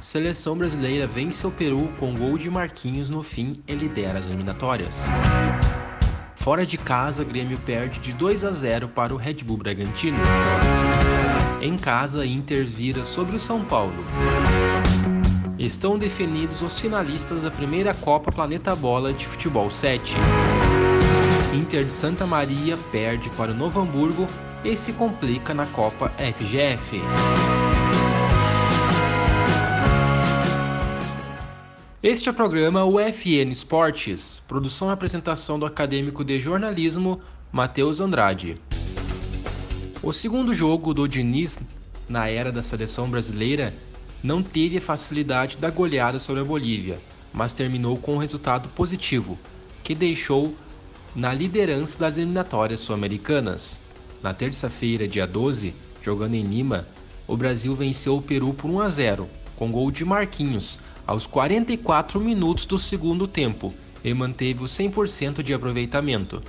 Seleção brasileira vence o Peru com gol de Marquinhos no fim e lidera as eliminatórias. Fora de casa, Grêmio perde de 2 a 0 para o Red Bull Bragantino. Em casa, Inter vira sobre o São Paulo. Estão definidos os finalistas da primeira Copa Planeta Bola de Futebol 7. Inter de Santa Maria perde para o Novo Hamburgo e se complica na Copa FGF. Este é o programa UFN Esportes, produção e apresentação do acadêmico de jornalismo Matheus Andrade. O segundo jogo do Diniz na era da seleção brasileira não teve a facilidade da goleada sobre a Bolívia, mas terminou com um resultado positivo, que deixou na liderança das eliminatórias sul-americanas. Na terça-feira, dia 12, jogando em Lima, o Brasil venceu o Peru por 1 a 0, com gol de Marquinhos, aos 44 minutos do segundo tempo, e manteve o 100% de aproveitamento.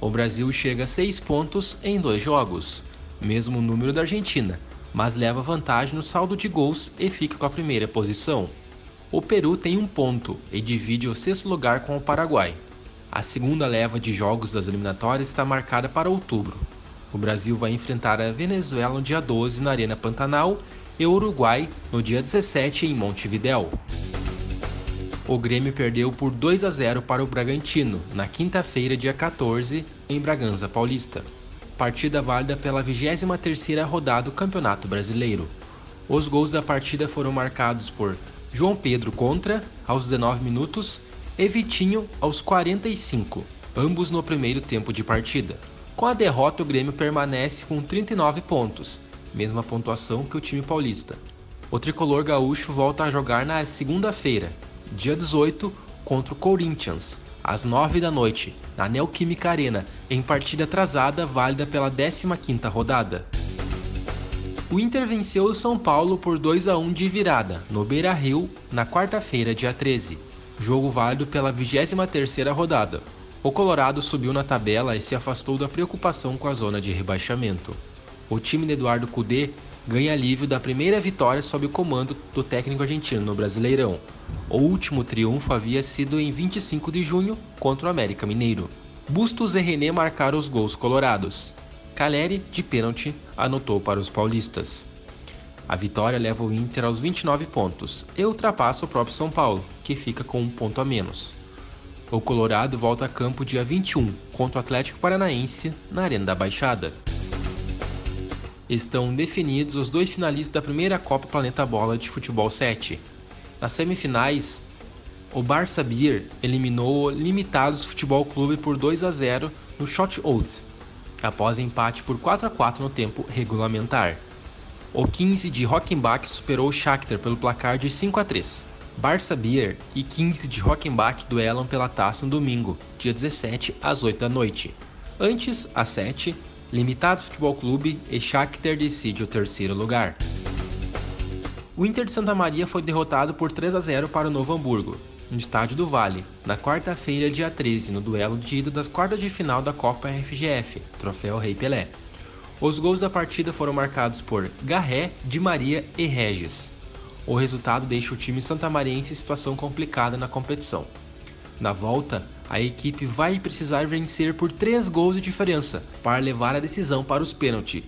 O Brasil chega a 6 pontos em dois jogos, mesmo número da Argentina, mas leva vantagem no saldo de gols e fica com a primeira posição. O Peru tem um ponto e divide o sexto lugar com o Paraguai. A segunda leva de jogos das eliminatórias está marcada para outubro. O Brasil vai enfrentar a Venezuela no dia 12 na Arena Pantanal e Uruguai no dia 17 em Montevidéu. O Grêmio perdeu por 2 a 0 para o Bragantino na quinta-feira, dia 14, em Bragança Paulista. Partida válida pela 23ª rodada do Campeonato Brasileiro. Os gols da partida foram marcados por João Pedro contra aos 19 minutos e Vitinho aos 45, ambos no primeiro tempo de partida. Com a derrota, o Grêmio permanece com 39 pontos, mesma pontuação que o time paulista. O tricolor gaúcho volta a jogar na segunda-feira, dia 18, contra o Corinthians, às 9 da noite, na Neoquímica Arena, em partida atrasada válida pela 15ª rodada. O Inter venceu o São Paulo por 2 a 1 de virada, no Beira-Rio, na quarta-feira, dia 13 jogo válido pela 23ª rodada. O Colorado subiu na tabela e se afastou da preocupação com a zona de rebaixamento. O time de Eduardo Cudê ganha alívio da primeira vitória sob o comando do técnico argentino no Brasileirão. O último triunfo havia sido em 25 de junho contra o América Mineiro. Bustos e René marcaram os gols colorados. Caleri, de pênalti, anotou para os paulistas. A vitória leva o Inter aos 29 pontos e ultrapassa o próprio São Paulo, que fica com um ponto a menos. O Colorado volta a campo dia 21 contra o Atlético Paranaense na Arena da Baixada. Estão definidos os dois finalistas da primeira Copa Planeta Bola de Futebol 7. Nas semifinais, o Barça Beer eliminou o Limitados Futebol Clube por 2 a 0 no Shot Odds, após empate por 4 a 4 no tempo regulamentar. O 15 de Rockenbach superou o Shakhtar pelo placar de 5 a 3. Barça Beer e 15 de Rockenbach duelam pela taça no domingo, dia 17 às 8 da noite. Antes, às 7, Limitado Futebol Clube e Shakhtar decide o terceiro lugar. O Inter de Santa Maria foi derrotado por 3 a 0 para o Novo Hamburgo, no Estádio do Vale, na quarta-feira, dia 13, no duelo de ida das quartas de final da Copa FGF, Troféu Rei Pelé. Os gols da partida foram marcados por Garré, Di Maria e Regis. O resultado deixa o time santamariense em situação complicada na competição. Na volta, a equipe vai precisar vencer por 3 gols de diferença para levar a decisão para os pênaltis,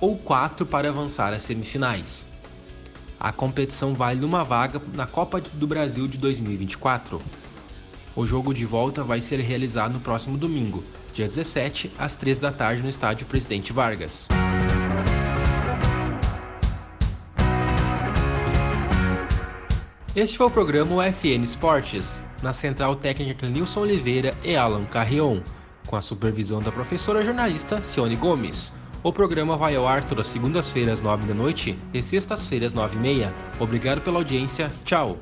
ou 4 para avançar às semifinais. A competição vale uma vaga na Copa do Brasil de 2024. O jogo de volta vai ser realizado no próximo domingo, dia 17, às 3 da tarde, no estádio Presidente Vargas. Este foi o programa UFN Esportes, na central técnica Nilson Oliveira e Alan Carrion, com a supervisão da professora jornalista Cione Gomes. O programa vai ao ar todas segundas-feiras, nove da noite e sextas-feiras, nove e meia. Obrigado pela audiência. Tchau!